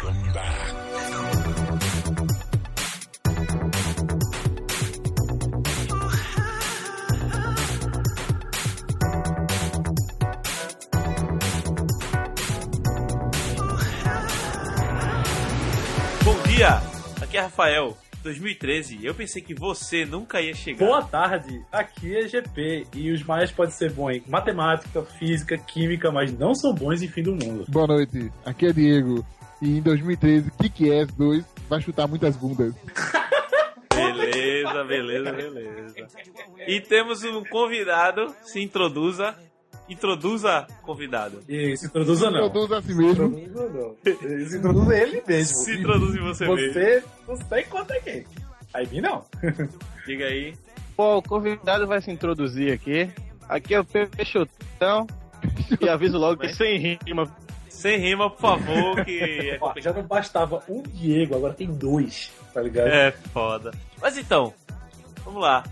Welcome back. Bom dia, aqui é Rafael. 2013, eu pensei que você nunca ia chegar. Boa tarde, aqui é GP e os maias podem ser bons em matemática, física, química, mas não são bons em fim do mundo. Boa noite, aqui é Diego. E em 2013, Kick-Ass 2 vai chutar muitas bundas. Beleza, beleza, beleza. E temos um convidado, se introduza. Introduza convidado. E se introduza não. Introduz a si mesmo. Introduza não. Se introduza ele mesmo. Se introduze você mesmo. Você não sei contra quem. Aí mim não. Diga aí. Pô, o convidado vai se introduzir aqui. Aqui é o Peixotão. E aviso logo que sem rima. Sem rima, por favor, que é Ó, já não bastava um Diego, agora tem dois, tá ligado? É foda. Mas então, vamos lá.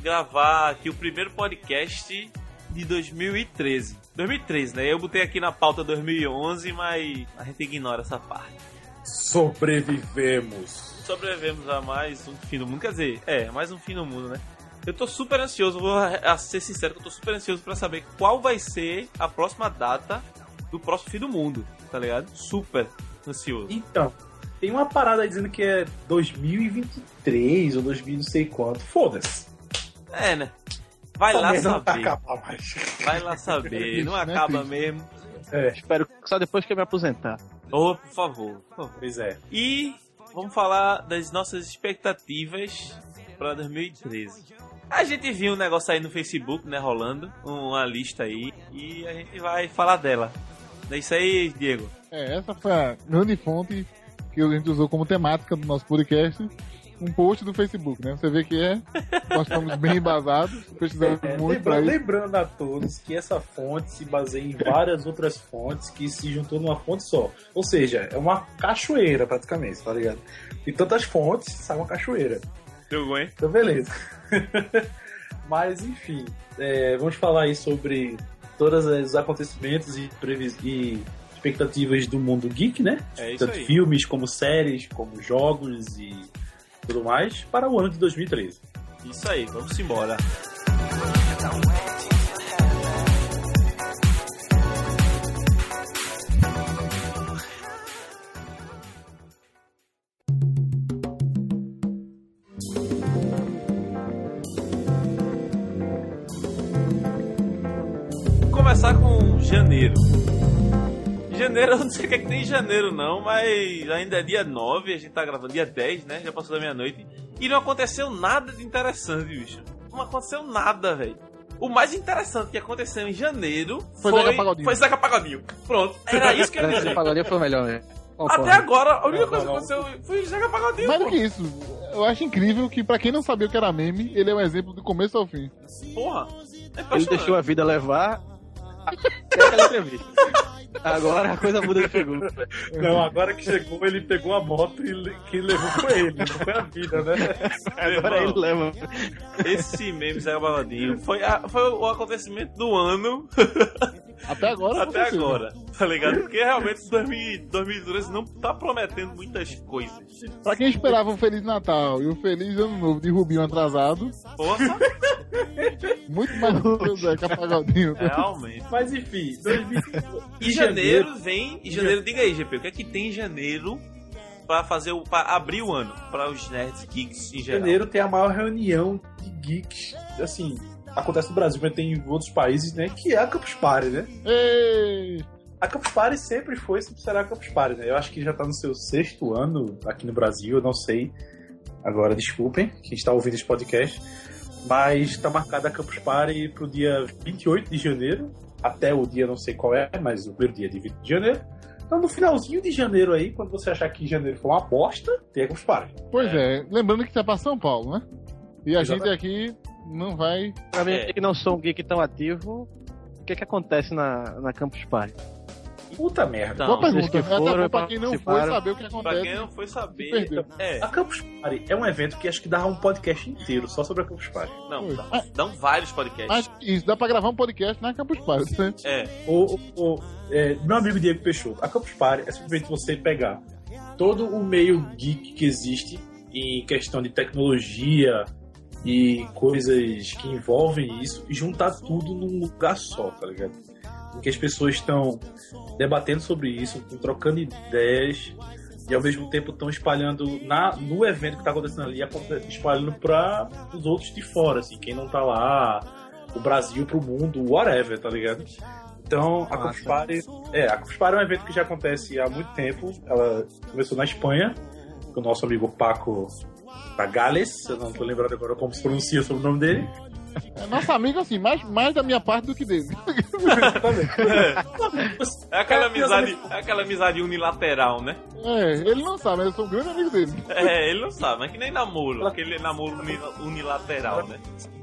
Gravar aqui o primeiro podcast de 2013. 2013, né? Eu botei aqui na pauta 2011, mas a gente ignora essa parte. Sobrevivemos. Sobrevivemos a mais um fim do mundo. Quer dizer, é, mais um fim do mundo, né? Eu tô super ansioso, vou ser sincero eu tô super ansioso pra saber qual vai ser a próxima data do próximo fim do mundo, tá ligado? Super ansioso. Então, tem uma parada aí dizendo que é 2023 ou 2000 não sei quanto. Foda-se. É, né? Vai Essa lá merda não tá saber. Vai lá saber. Não Não é acaba mesmo. É, Espero que só depois que eu me aposentar. Ô, por favor, por favor. pois é. E vamos falar das nossas expectativas para 2013. A gente viu um negócio aí no Facebook, né, rolando, uma lista aí, e a gente vai falar dela. É isso aí, Diego. É, essa foi a grande fonte que a gente usou como temática do nosso podcast. Um post do Facebook, né? Você vê que é. Nós estamos bem embasados, precisamos É, muito pra lembrando, a todos que essa fonte se baseia em várias outras fontes que se juntou numa fonte só. Ou seja, é uma cachoeira praticamente, tá ligado? Tem tantas fontes, sai uma cachoeira. Jogou, hein? Então, beleza. Mas, enfim, é, vamos falar aí sobre todos os acontecimentos e, previs... e expectativas do mundo geek, né? É Tanto aí. filmes, como séries, como jogos e tudo mais, para o ano de 2013. Isso aí, vamos embora. Começar com janeiro. Janeiro, eu não sei o que, é que tem em janeiro não, mas ainda é dia 9, a gente tá gravando dia 10, né? Já passou da meia-noite. E não aconteceu nada de interessante, bicho. Não aconteceu nada, velho. O mais interessante que aconteceu em janeiro Foi foi, Zeca Pagodinho. foi Zeca Pagodinho. Pronto, era isso que eu ia dizer. pagodinha foi melhor, né? Até agora, a única Não, coisa que aconteceu foi Zeca Pagodinho, Mais do que isso, eu acho incrível que, pra quem não sabia o que era meme, ele é um exemplo do começo ao fim. Porra. É Ele deixou a vida levar até aquela entrevista. Agora a coisa muda de figura. Não, agora que chegou, ele pegou a moto e le- que levou foi ele, não foi a vida, né? Agora Irmão, ele leva. Esse meme Zeca Pagodinho foi, a- foi o acontecimento do ano Até agora, até aconteceu. agora, tá ligado? Porque realmente 2000 2013 não tá prometendo muitas coisas. Pra quem esperava um Feliz Natal e um Feliz Ano Novo de Rubinho atrasado, Porra, muito mais do que o Zeca Pagodinho. realmente. Mas enfim, 2000... E janeiro vem. E janeiro, diga aí, GP, o que é que tem em janeiro pra fazer o. pra abrir o ano para os nerds geeks em Em geral? janeiro tem a maior reunião de geeks, assim, acontece no Brasil, mas tem em outros países, né? Que é a Campus Party, né? Ei! A Campus Party sempre foi, sempre será a Campus Party, né? Eu acho que já tá no seu sexto ano aqui no Brasil, eu não sei. Agora, desculpem, quem está ouvindo esse podcast. Mas tá marcada a Campus Party pro dia 28 de janeiro, até o dia não sei qual é, mas o primeiro dia de 20 de janeiro. Então, no finalzinho de janeiro aí, quando você achar que janeiro foi uma bosta, tem a Campus Party. Pois é, lembrando que tá pra São Paulo, né? E a gente Exatamente. aqui não vai. Pra mim É. que não sou um geek tão ativo, o que que acontece na, na Campus Party? Puta merda. Então, Boa pergunta. que É até foram bom pra quem não foi saber o que Pra acontece. quem não foi saber. É, A Campus Party é um evento que acho que dá um podcast inteiro só sobre a Campus Party. não, dão, dão vários podcasts. Mas isso, dá pra gravar um podcast na Campus Party. né? É, O, o- o- é, meu amigo Diego Peixoto, a Campus Party é simplesmente você pegar todo o meio geek que existe em questão de tecnologia e coisas que envolvem isso e juntar tudo num lugar só, tá ligado? Em que as pessoas estão debatendo sobre isso, estão trocando ideias e ao mesmo tempo estão espalhando na, no evento que está acontecendo ali, espalhando para os outros de fora, assim, quem não tá lá, o Brasil pro mundo, whatever, tá ligado? Então, a Party, é, a Campus Party é um evento que já acontece há muito tempo. Ela começou na Espanha, com o nosso amigo Paco Tagales, eu não tô lembrado agora como se pronuncia sobre o nome dele. É nosso amigo, assim, mais, mais da minha parte do que dele. é aquela amizade, é aquela amizade unilateral, né? É, ele não sabe, mas eu sou um grande amigo dele. É, ele não sabe, mas que nem namoro, aquele namoro uni- unilateral, né?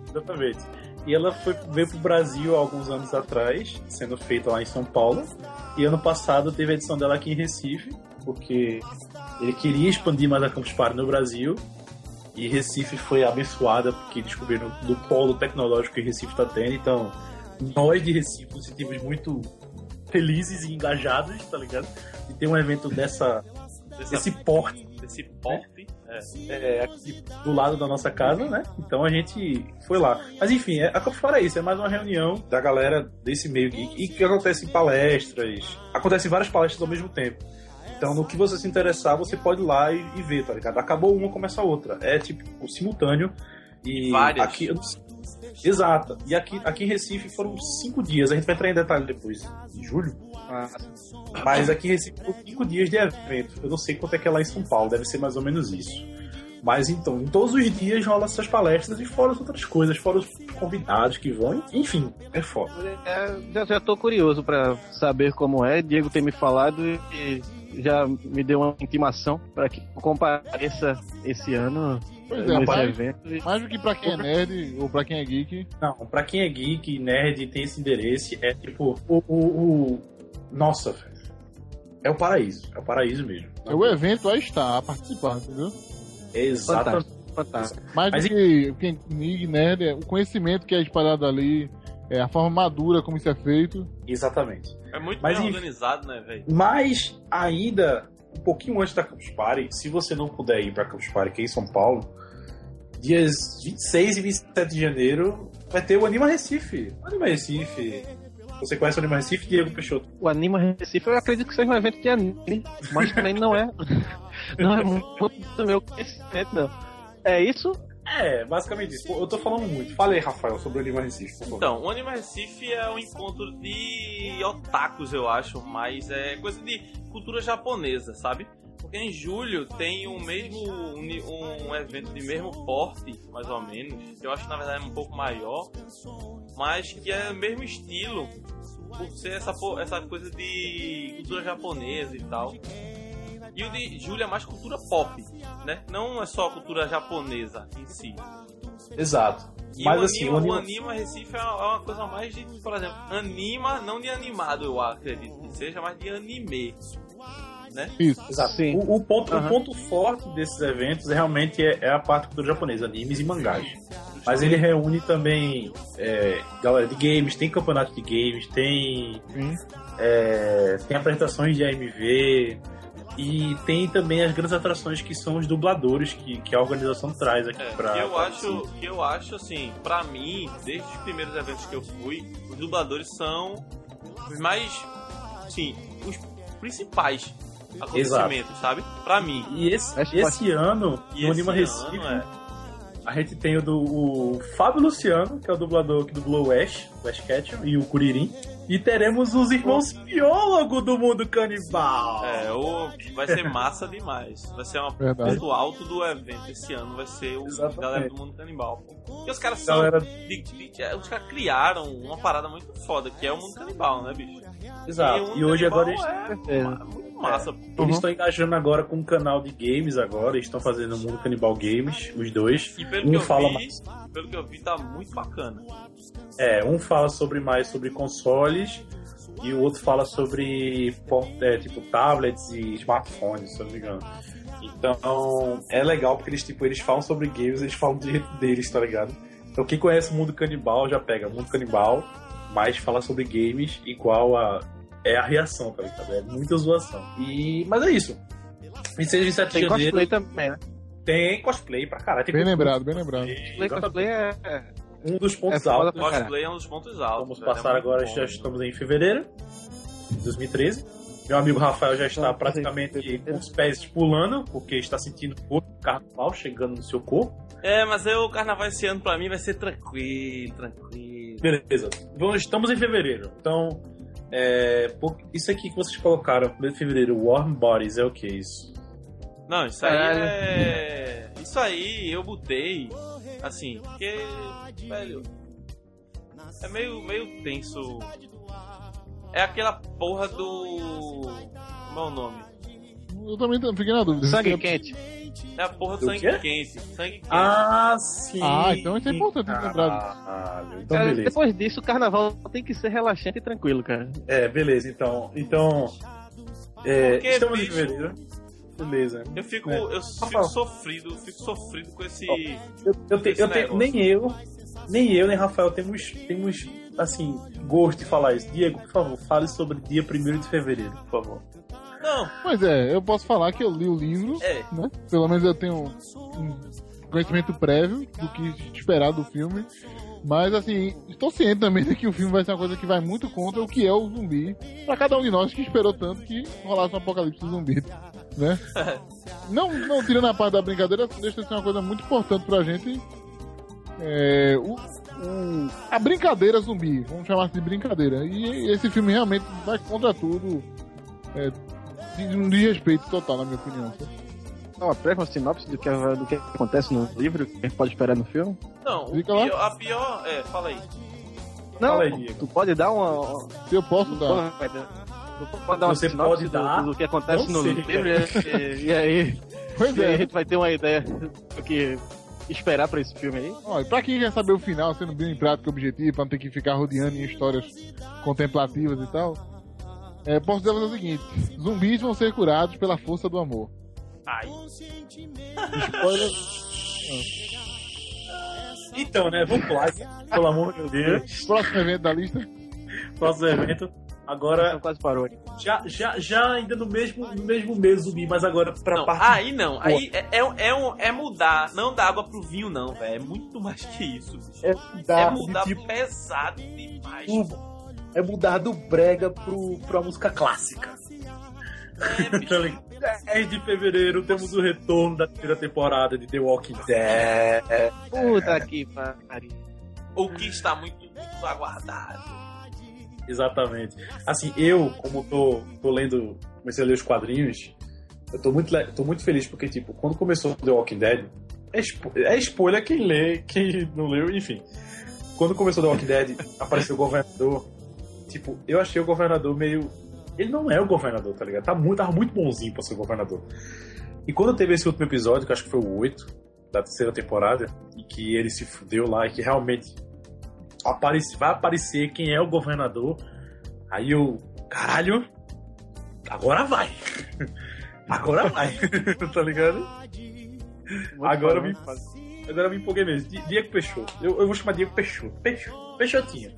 Exatamente. E ela foi, veio pro Brasil há alguns anos atrás, sendo feita lá em São Paulo. E ano passado teve a edição dela aqui em Recife, porque ele queria expandir mais a Campus Party no Brasil. E Recife foi abençoada porque descobriram do polo tecnológico que Recife está tendo. Então, nós de Recife nos sentimos muito felizes e engajados, tá ligado? De ter um evento dessa, Dessa- desse porte desse porte. É. é, aqui do lado da nossa casa, né? Então a gente foi lá. Mas enfim, é, a Campus Party é isso, é mais uma reunião da galera desse meio geek e que acontece em palestras, acontecem várias palestras ao mesmo tempo. Então, no que você se interessar, você pode ir lá e, e ver, tá ligado? Acabou uma, começa a outra. É tipo simultâneo. E Várias. aqui. Exato. E aqui, aqui em Recife foram cinco dias. A gente vai entrar em detalhe depois, em julho. Mas aqui em Recife foram cinco dias de evento. Eu não sei quanto é que é lá em São Paulo, deve ser mais ou menos isso. Mas então, em todos os dias rola essas palestras e fora as outras coisas, fora os convidados que vão. Enfim, é foda. É, já, já tô curioso pra saber como é. Diego tem me falado e já me deu uma intimação para que eu compareça esse ano Pois eh, é, nesse rapaz. evento. Mais do que pra quem é nerd ou pra quem é geek. Não, pra quem é geek e nerd e tem esse endereço, é tipo, o. o, o- Nossa, velho. É o paraíso. É o paraíso mesmo. É o evento a estar, a participar, entendeu? É exatamente. Fantástico, fantástico. Mais Mas do que quem geek, nerd, é o conhecimento que é espalhado ali, é a forma madura como isso é feito. Exatamente. É muito Mas bem organizado, né, velho? Mas ainda um pouquinho antes da Campus Party, se você não puder ir pra Campus Party, que é em São Paulo, dias 26 e 27 de janeiro vai ter o Anima Recife. O Anima Recife. Você conhece o Anima Recife, Diego Peixoto? O Anima Recife eu acredito que seja um evento de anime, mas também não é. Não é muito do meu conhecimento, não. É isso? É, basicamente isso. Eu tô falando muito. Fala aí, Rafael, sobre o Anima Recife, por favor. Então, o Anime Recife é um encontro de otakus, eu acho, mas é coisa de cultura japonesa, sabe? Porque em julho tem o mesmo uni- um evento de mesmo porte, mais ou menos, eu acho que na verdade é um pouco maior, mas que é o mesmo estilo, por ser essa, essa coisa de cultura japonesa e tal. E o de julho é mais cultura pop, né? Não é só cultura japonesa em si. Exato. E Mas o, assim, anima, o anima- o anima Recife é uma, é uma coisa mais de, por exemplo, anima, não de animado, eu acredito que seja, mas de anime. Né? Isso. Exato. Sim. O, o ponto, Aham. o ponto forte desses eventos é realmente é, é a parte da cultura japonesa, animes e mangás. Mas ele reúne também é, galera de games, tem campeonato de games, tem, Sim. é, tem apresentações de AMV e tem também as grandes atrações que são os dubladores que, que a organização traz aqui É, pra. eu pra- acho, que eu acho assim, pra mim, desde os primeiros eventos que eu fui, os dubladores são os mais, sim, os principais acontecimentos, sabe? Pra mim. E esse, esse ano, E no Anima Recife, ano, é, a gente tem o do o Fábio Luciano, que é o dublador que dublou o Ash, o Ash Ketchum, e o Kuririn. E teremos os irmãos biólogo do mundo canibal. É, o, vai ser massa demais. Vai ser uma Verdade. ponto alto do evento esse ano, vai ser o Exatamente. galera do mundo canibal. E os caras são. Galera, de- de- é, os caras criaram uma parada muito foda, que é o mundo canibal, né, bicho? exato. o E hoje agora É. é muito massa. pô. eles estão engajando agora com um canal de games agora. Eles estão fazendo o Mundo Canibal Games, os dois. E pelo Um que eu fala vi, mais. pelo que eu vi, tá muito bacana. É, um fala sobre mais sobre consoles, e o outro fala sobre é, tipo tablets e smartphones, se eu não me engano. Então é legal porque eles tipo eles falam sobre games, eles falam do jeito deles, tá ligado? Então quem conhece o mundo canibal já pega mundo canibal, mas fala sobre games igual a é a reação, tá ligado? É muita zoação. E mas é isso. 26 e 27 de Tem janeiro cosplay também, né? tem cosplay pra caralho. Tem Bem lembrado, bem lembrado. Cosplay, cosplay é, é- Um dos pontos É altos. Cosplay é um dos pontos altos. Vamos velho, é passar muito agora, bom. já estamos em fevereiro de 2013. Meu amigo Rafael já está em praticamente com os pés pulando, porque está sentindo o carnaval chegando no seu corpo. É, mas eu, o carnaval esse ano pra mim vai ser tranquilo, tranquilo. Beleza. Vamos, estamos em fevereiro. Então, é, por- isso aqui que vocês colocaram, 1 de fevereiro, Warm Bodies, é o que isso? Não, isso aí Caralho. é. Isso aí eu botei. Assim, porque. Velho. É meio, meio tenso. É aquela porra do. Como é o nome? Eu também tô- fiquei na dúvida. sangue É- quente. É a porra do Do sangue quê? quente. Sangue quente. Ah, sim! Ah, então isso é importante ter Caralho, então Cara, beleza. depois disso, o carnaval tem que ser relaxante e tranquilo, cara. É, beleza, então. Então. É, Porque, estamos em bicho, fevereiro. Beleza. Eu fico, É. eu fico Rafael. sofrido, eu fico sofrido com esse. Eu, eu, te- Esse eu tenho, negócio. nem eu, nem eu, nem Rafael temos, temos assim, gosto de falar isso. Diego, por favor, fale sobre dia 1 de fevereiro, por favor. Não, Pois é, eu posso falar que eu li o livro, é. né? Pelo menos eu tenho um conhecimento prévio do que esperar do filme. Mas assim, estou ciente também de que o filme vai ser uma coisa que vai muito contra o que é o zumbi. Pra cada um de nós que esperou tanto que rolasse um apocalipse zumbi, né? Não, não tirando a parte da brincadeira, deixa de ser uma coisa muito importante pra gente. É, o, o- a brincadeira zumbi, vamos chamar de brincadeira. E esse filme realmente vai contra tudo. É, um desrespeito total, na minha opinião. Dá uma breve uma sinopse do que, do que acontece no livro, o que a gente pode esperar no filme. Não, pior- a pior. É, fala aí. Não, Fala aí, Diego. tu pode dar uma. Se eu posso dar. Tu pode dar uma Você sinopse pode do, dar? do que acontece Não no sei, livro e, e aí, Pois e aí a é. gente vai ter uma ideia do que esperar pra esse filme aí. Olha, pra quem quer saber o final, sendo bem prático e objetivo, pra não ter que ficar rodeando em histórias contemplativas e tal, é, posso dizer o seguinte: zumbis vão ser curados pela força do amor. Ai. Spoiler. Então, né, vamos lá, pelo amor de Deus. Próximo evento da lista. Próximo evento. Então Agora, quase parou. já, já, já ainda no mesmo, no mesmo mês zumbi, mas agora pra Não, parte. aí não. Aí é, é, é, um- é mudar, não da água pro vinho, não, velho. É muito mais que isso. bicho. é É mudar, de tipo, pesado demais. tudo. É mudar do brega pro, pra música clássica. É, bicho. Tá ligado? 10 de fevereiro temos o retorno da primeira temporada de The Walking Dead. Puta que pariu. o que está muito, muito aguardado. Exatamente. Assim, eu, como tô, tô lendo, comecei a ler os quadrinhos, eu tô muito, tô muito feliz porque, tipo, quando começou The Walking Dead, é, spo- é spoiler quem lê, quem não leu, enfim. Quando começou The Walking Dead, apareceu o governador. Tipo, eu achei o governador meio. Ele não é o governador, tá ligado? Tá muito, tava muito bonzinho pra ser o governador. E quando teve esse último episódio, que acho que foi o 8 da terceira temporada, e que ele se fudeu lá, e que realmente aparece, vai aparecer quem é o governador, aí eu. Caralho! Agora vai! Agora vai! tá ligado? Agora eu me, agora me empolguei mesmo. Di- Diego Peixoto. Eu, eu vou chamar Diego Peixoto. Peixoto. Peixotinho.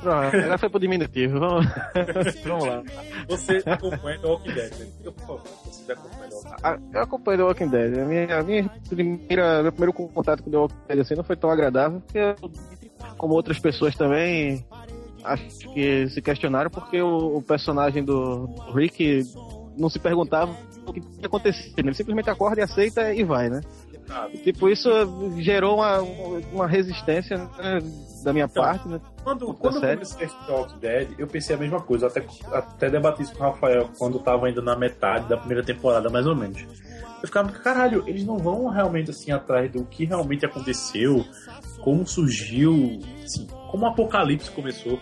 Pronto, agora foi pro diminutivo. Vamos, vamos lá. Você acompanha The Walking Dead, né? Eu, por favor, você acompanha The Walking Dead. Ah, Eu acompanho The Walking Dead. A minha, a minha primeira, meu primeiro contato com The Walking Dead assim, não foi tão agradável, porque eu, como outras pessoas também, acho que se questionaram porque o, o personagem do Rick não se perguntava o que ia acontecer. né? Ele simplesmente acorda e aceita e vai, né? Ah, E, tipo, isso gerou uma, uma resistência né, da minha Então, parte, né? Quando, quando eu comecei The Walking Dead, eu pensei a mesma coisa. Eu até, até debati isso com o Rafael quando tava ainda na metade da primeira temporada, mais ou menos. Eu ficava, caralho, eles não vão realmente assim atrás do que realmente aconteceu, como surgiu, assim, como o apocalipse começou.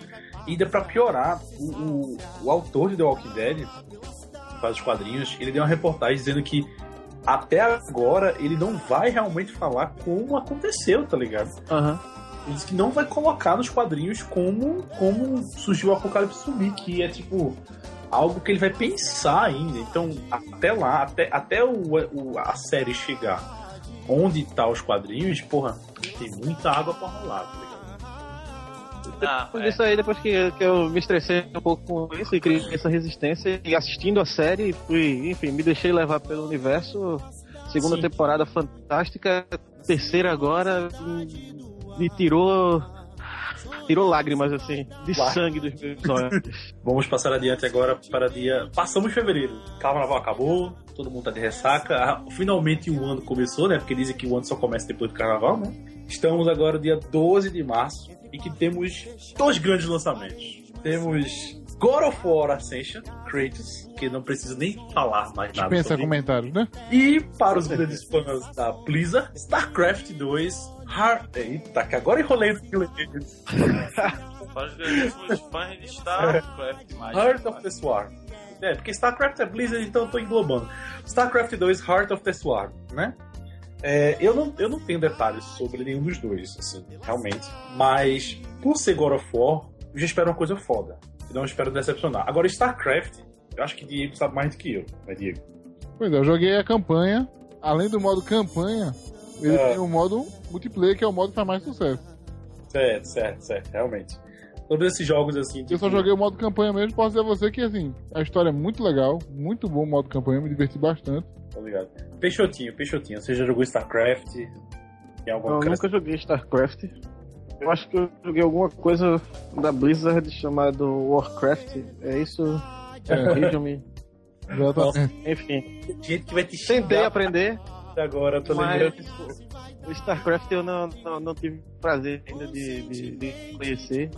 E ainda pra piorar, o, o, o autor de The Walking Dead, que faz os quadrinhos, ele deu uma reportagem dizendo que até agora ele não vai realmente falar como aconteceu, tá ligado? Aham. ele disse que não vai colocar nos quadrinhos como, como surgiu o Apocalipse Zumbi, que é tipo algo que ele vai pensar ainda. Então, até lá, até, até o, o- a série chegar onde tá os quadrinhos, porra, tem muita água pra rolar, tá ligado? Ah, Depois é. disso aí, depois que, que eu me estressei um pouco com isso e criei essa resistência, e assistindo a série, fui, enfim, me deixei levar pelo universo. Segunda Sim. temporada fantástica, terceira agora me- tirou. Tirou lágrimas, assim, de Lá. sangue dos meus olhos. Vamos passar adiante agora para dia. Passamos fevereiro. Carnaval acabou, todo mundo tá de ressaca. Ah, Finalmente o ano começou, né? Porque dizem que o ano só começa depois do carnaval, né? Estamos agora dia 12 de março e que temos dois grandes lançamentos. Temos God of War Ascension, Kratos, que não preciso nem falar mais nada. Dispensa sobre. comentários, né? E para os grandes fãs da Blizzard, StarCraft 2, Heart... Eita, que agora enrolei no inglês. Para os grandíssimos fãs de StarCraft mais. Heart of the Swarm. É, porque StarCraft é Blizzard, então eu tô englobando. StarCraft 2, Heart of the Swarm, né? É, eu, não, eu não tenho detalhes sobre nenhum dos dois, assim, realmente. Mas, por ser God of War, eu já espero uma coisa foda. E não espero decepcionar. Agora, StarCraft, eu acho que Diego sabe mais do que eu, né, Diego? Pois é, eu joguei a campanha. Além do modo campanha, ele É. tem o modo multiplayer, que é o modo que faz mais sucesso. Certo, certo, certo, realmente. Todos esses jogos, assim. Eu só tipo, joguei o modo campanha mesmo, posso dizer a você que, assim, a história é muito legal, muito bom o modo campanha, me diverti bastante. Tá ligado? Peixotinho, Peixotinho, você já jogou StarCraft? Eu nunca joguei StarCraft. Eu acho que eu joguei alguma coisa da Blizzard chamado Warcraft. É isso? É. Corrijam-me. Exatamente. Enfim, gente que vai te tentei aprender, agora, tô mas lembrando. o StarCraft eu não, não, não tive prazer ainda de, de, de conhecer,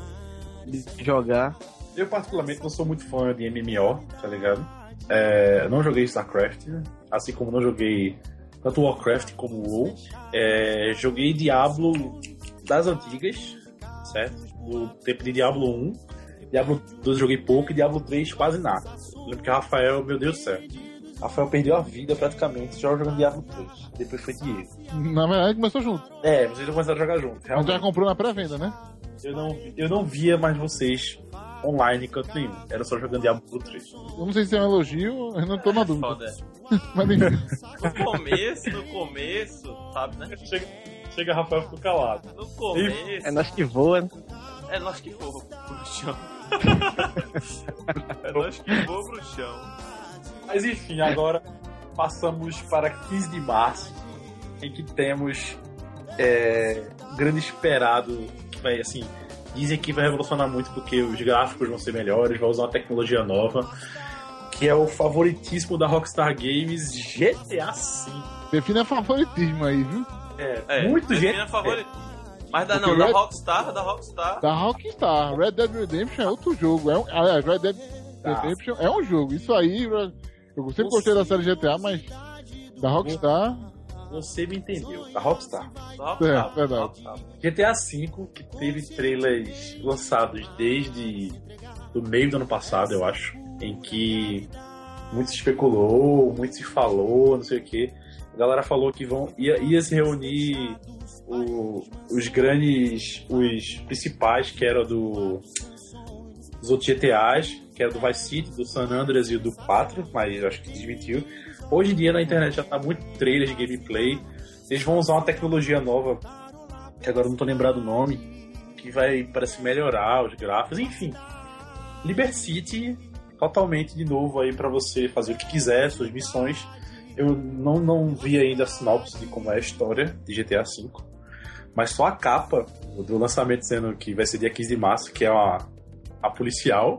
de jogar. Eu, particularmente, não sou muito fã de MMO, tá ligado? É, não joguei StarCraft, assim como não joguei tanto Warcraft como WoW. É, joguei Diablo das antigas, certo? Do tempo de Diablo 1. Diablo 2 eu joguei pouco e Diablo 3 quase nada. Eu lembro que Rafael, meu Deus do céu. Rafael perdeu a vida praticamente só jogando Diablo 3. Depois foi Diego. Na verdade, começou junto. É, vocês já começaram a jogar junto. A gente Realmente. já comprou na pré-venda, né? Eu não, eu não via mais vocês online canto nenhum. Era só jogando Diablo 3. Eu não sei se é um elogio, eu não tô na dúvida. Foda. Mas enfim. No começo, no começo, sabe, né? Chega, chega Rafael ficou calado. No começo. É nós que voa, né? É nós que voa pro chão. é nós que voa pro chão. Mas enfim, agora passamos para 15 de março, em que temos é, grande esperado vai assim. Dizem que vai revolucionar muito porque os gráficos vão ser melhores, vai usar uma tecnologia nova, que é o favoritíssimo da Rockstar Games GTA V. Defina favoritismo aí, viu? É, É, muito define gente. a favorita. Mas da, Porque não, da Red- Rockstar, da Rockstar. Da Rockstar. Red Dead Redemption é outro jogo. É um, aliás, Red Dead Tá. Redemption é um jogo. Isso aí, eu sempre gostei da série GTA, mas da Rockstar, Você me entendeu, da Rockstar. Rockstar. É, verdade. Rockstar. GTA V, que teve trailers lançados desde o meio do ano passado, eu acho, em que muito se especulou, muito se falou, não sei o que. A galera falou que vão ia, ia se reunir o- os grandes, os principais, que era do dos outros GTAs, que era do Vice City, do San Andreas e do 4, mas eu acho que desmentiu. Hoje em dia na internet já tá muito trailer de gameplay. Eles vão usar uma tecnologia nova que agora não tô lembrado o nome, que vai, parece, melhorar os gráficos, enfim. Liberty City, totalmente de novo aí pra você fazer o que quiser, suas missões. Eu não, não vi ainda a sinopse de como é a história de GTA V, mas só a capa do lançamento dizendo que vai ser dia 15 de março, que é uma, a policial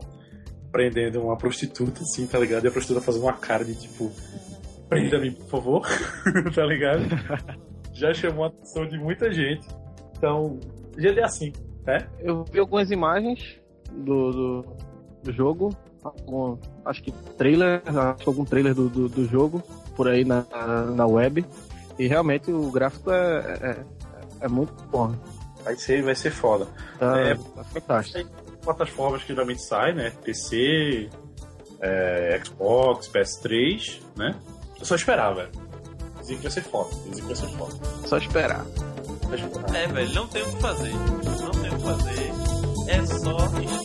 prendendo uma prostituta, assim, tá ligado? E a prostituta fazendo uma cara de tipo, prenda-me, por favor, tá ligado? Já chamou a atenção de muita gente. Então, GTA V, né? Eu vi algumas imagens do, do, do jogo, algum- acho que trailer, acho que algum trailer do, do, do jogo por aí na, na web. E realmente o gráfico é, é, é muito bom. Vai ser, vai ser foda. Tá, É. tá fantástico. Plataformas que geralmente saem, né? PC, é, Xbox, PS3, né? Eu só esperava, velho. Dizia que vai ser foda. Dizia que vai ser foda. Só esperar. É, velho, não tem o que fazer. Não tem o que fazer. É só esperar.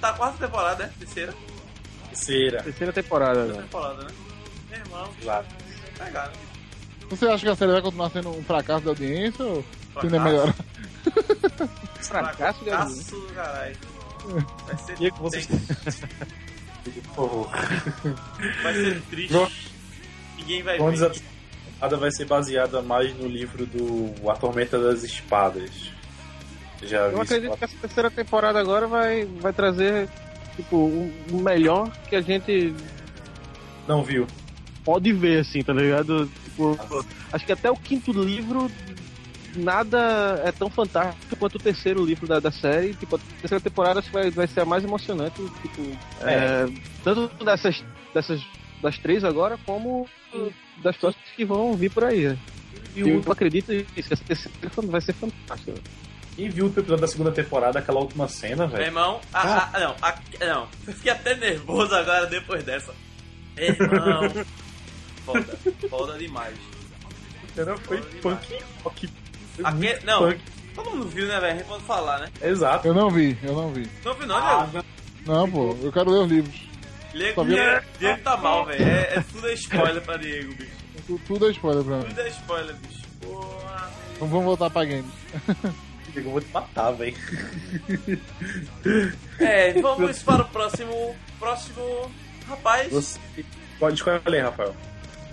Tá quarta temporada, né? Terceira. Terceira. Terceira temporada, Terceira né? temporada, né? Meu irmão, pegaram. Você acha que a série vai continuar sendo um fracasso da audiência ou tende a Fracasso. melhorar? Fracasso de audiência. Fracasso do caralho. Vai ser, E que vocês- Por favor. vai ser triste. João- Ninguém vai Vamos ver. a temporada vai ser baseada mais no livro do A Tormenta das Espadas. Já Eu acredito que essa terceira temporada agora vai, vai trazer tipo, o melhor que a gente Não viu? pode ver, assim, tá ligado? Tipo, acho que até o quinto livro nada é tão fantástico quanto o terceiro livro da, da série. Tipo, a terceira temporada acho que vai, vai ser a mais emocionante, tipo, é, tanto dessas, dessas das três agora, como das próximas que vão vir por aí. né? E Eu o, acredito que essa terceira vai ser fantástica. Quem viu o episódio da segunda temporada, aquela última cena, Meu velho? irmão, a, a- não, a, não, eu fiquei até nervoso agora depois dessa. Meu irmão, foda, foda demais. Era foi punk rock. Foi Aque- muito não. punk. Todo mundo viu, né, velho? A gente pode falar, né? Exato. Eu não vi, eu não vi. Não viu, não, Ah, Diego? Não, pô, eu quero ler os livros. Diego, vi- Diego, Diego tá mal, velho. É, é tudo spoiler pra Diego, bicho. Tu- Tudo é spoiler pra mim. Tudo é spoiler, bicho. Porra. Então vamos voltar pra games. eu vou te matar, velho. É, vamos para o próximo. Próximo. Rapaz, Você pode escolher, Rafael.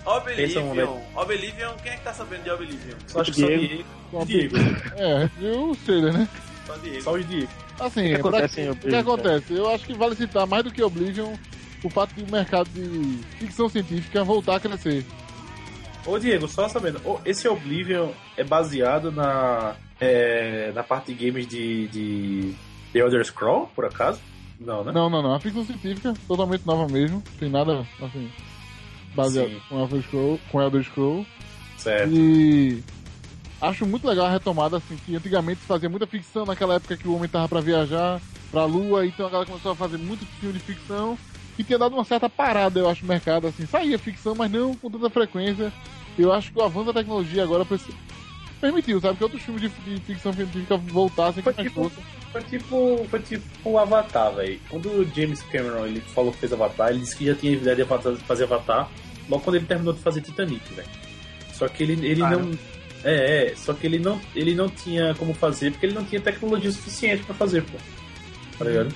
Oblivion. Oblivion, quem é que tá sabendo de Oblivion? Só acho que só Diego. Diego. Só- Diego. É, eu sei, né? Só Diego. Só os Diego. Assim, O que acontece o que acontece? Eu acho que vale citar mais do que Oblivion o fato de o mercado de ficção científica voltar a crescer. Ô Diego, só sabendo, esse Oblivion é baseado na, é, na parte de games de, de The Elder Scroll, por acaso? Não, né? Não, não, não. É ficção científica, totalmente nova mesmo. Tem nada, assim, baseado Sim. com Elder Scroll, com Elder Scroll. Certo. E acho muito legal a retomada, assim, que antigamente se fazia muita ficção naquela época que o homem tava pra viajar pra lua, então a galera começou a fazer muito filme de ficção e tinha dado uma certa parada, eu acho, no mercado, assim, saía ficção, mas não com tanta frequência. Eu acho que o avanço da tecnologia agora permitiu, sabe, que outros filmes de, de ficção científica voltassem com mais tipo- força. Foi tipo, foi tipo o Avatar, velho. Quando o James Cameron ele falou que fez Avatar, ele disse que já tinha ideia de fazer Avatar logo quando ele terminou de fazer Titanic, velho. Só que ele, ele Ah, não. É, é, só que ele não, ele não tinha como fazer porque ele não tinha tecnologia suficiente pra fazer, pô. Tá ligado?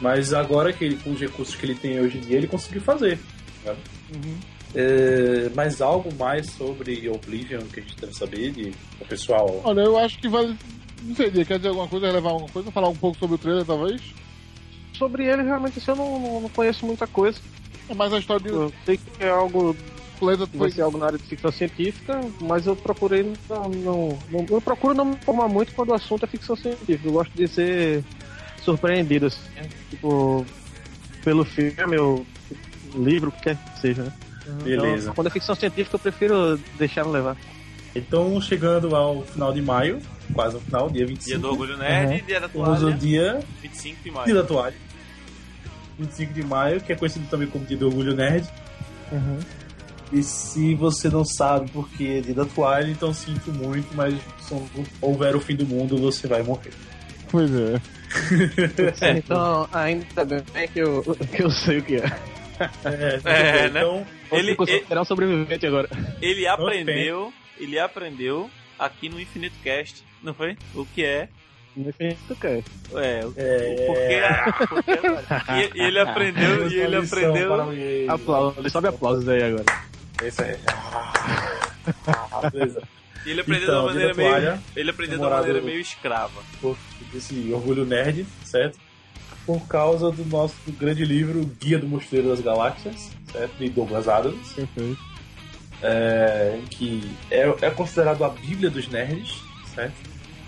Mas agora que ele, com os recursos que ele tem hoje em dia, ele conseguiu fazer. tá ligado? Uhum. É, mas algo mais sobre Oblivion que a gente deve saber de o pessoal. Olha, eu acho que vale. Não sei, quer dizer alguma coisa, relevar alguma coisa, falar um pouco sobre o trailer, talvez? Sobre ele, realmente, assim, eu não, não, não conheço muita coisa. É mais a história de Eu sei que é algo o planeta vai foi ser algo na área de ficção científica, mas eu procurei não, não, não- eu procuro não me informar muito quando o assunto é ficção científica. Eu gosto de ser surpreendido, assim, né? tipo, pelo filme ou livro, o que quer que seja, né? Beleza. Então, quando é ficção científica, eu prefiro deixar me levar. Então, chegando ao final de maio, quase no final, dia 25. Dia do Orgulho Nerd e dia da Temos o toalha, dia, 25 de dia maio. da toalha. 25 de maio, que é conhecido também como Dia do Orgulho Nerd. E se você não sabe por que é Dia da Toalha, então sinto muito, mas se houver o fim do mundo, você vai morrer. Pois é. Então, ainda bem que eu, que eu sei o que é. É, É, né? então, Ele, ele, considerar um sobrevivente agora. ele aprendeu, ele aprendeu aqui no Infinito Cast, não foi? O que é Definido quer. É, o- É. porque, porque e, e ele aprendeu, e ele Lição aprendeu. Aplausos, sobe aplausos aí agora. Isso aí. Ah, beleza. E ele aprendeu Então, de uma maneira meio. Ele aprendeu de uma namorado- maneira meio escrava. Por- Desse orgulho nerd, certo? Por causa do nosso do grande livro Guia do Mochileiro das Galáxias, certo? De Douglas Adams. Perfeito. é, que é, é considerado a Bíblia dos nerds, certo?